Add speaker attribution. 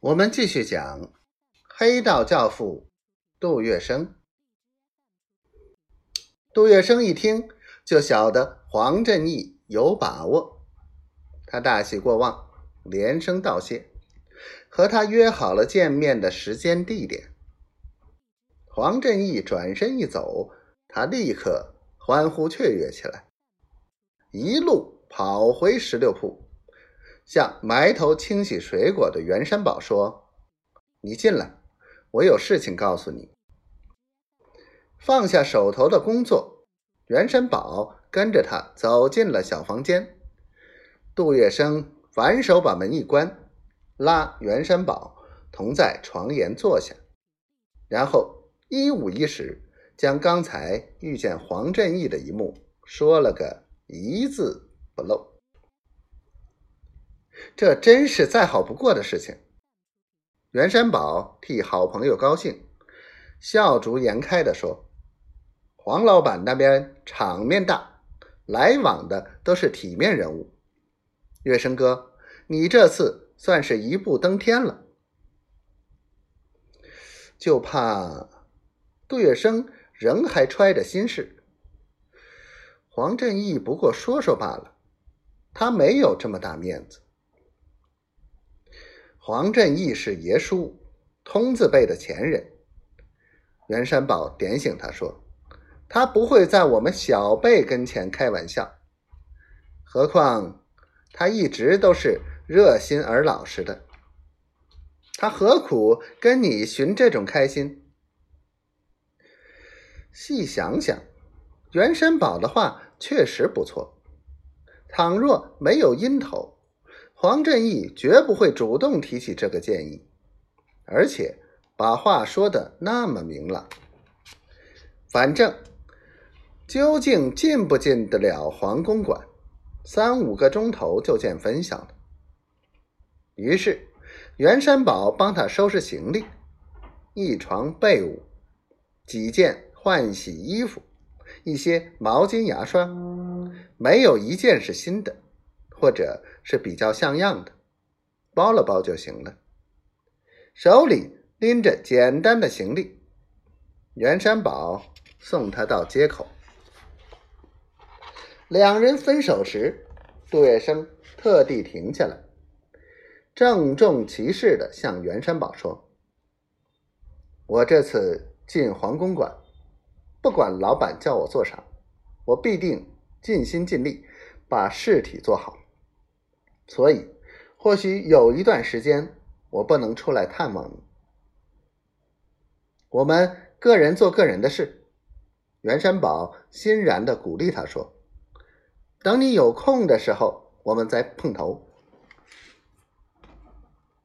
Speaker 1: 我们继续讲黑道教父杜月笙。杜月笙一听就晓得黄振义有把握，他大喜过望，连声道谢，和他约好了见面的时间地点。黄振义转身一走，他立刻欢呼雀跃起来，一路跑回石榴铺。向埋头清洗水果的袁山宝说：“你进来，我有事情告诉你。”放下手头的工作，袁山宝跟着他走进了小房间。杜月笙反手把门一关，拉袁山宝同在床沿坐下，然后一五一十将刚才遇见黄振义的一幕说了个一字不漏。这真是再好不过的事情。袁山宝替好朋友高兴，笑逐颜开的说：“黄老板那边场面大，来往的都是体面人物。月生哥，你这次算是一步登天了。就怕杜月笙仍还揣着心事。黄振义不过说说罢了，他没有这么大面子。”黄振义是爷叔，通字辈的前人。袁山宝点醒他说：“他不会在我们小辈跟前开玩笑，何况他一直都是热心而老实的，他何苦跟你寻这种开心？”细想想，袁山宝的话确实不错。倘若没有阴头。黄振义绝不会主动提起这个建议，而且把话说的那么明朗。反正究竟进不进得了黄公馆，三五个钟头就见分晓了。于是袁山宝帮他收拾行李，一床被褥，几件换洗衣服，一些毛巾牙刷，没有一件是新的。或者是比较像样的，包了包就行了。手里拎着简单的行李，袁山宝送他到街口。两人分手时，杜月笙特地停下来，郑重其事的向袁山宝说：“我这次进皇宫馆，不管老板叫我做啥，我必定尽心尽力把事体做好。”所以，或许有一段时间我不能出来探望你。我们个人做个人的事。袁山宝欣然的鼓励他说：“等你有空的时候，我们再碰头。”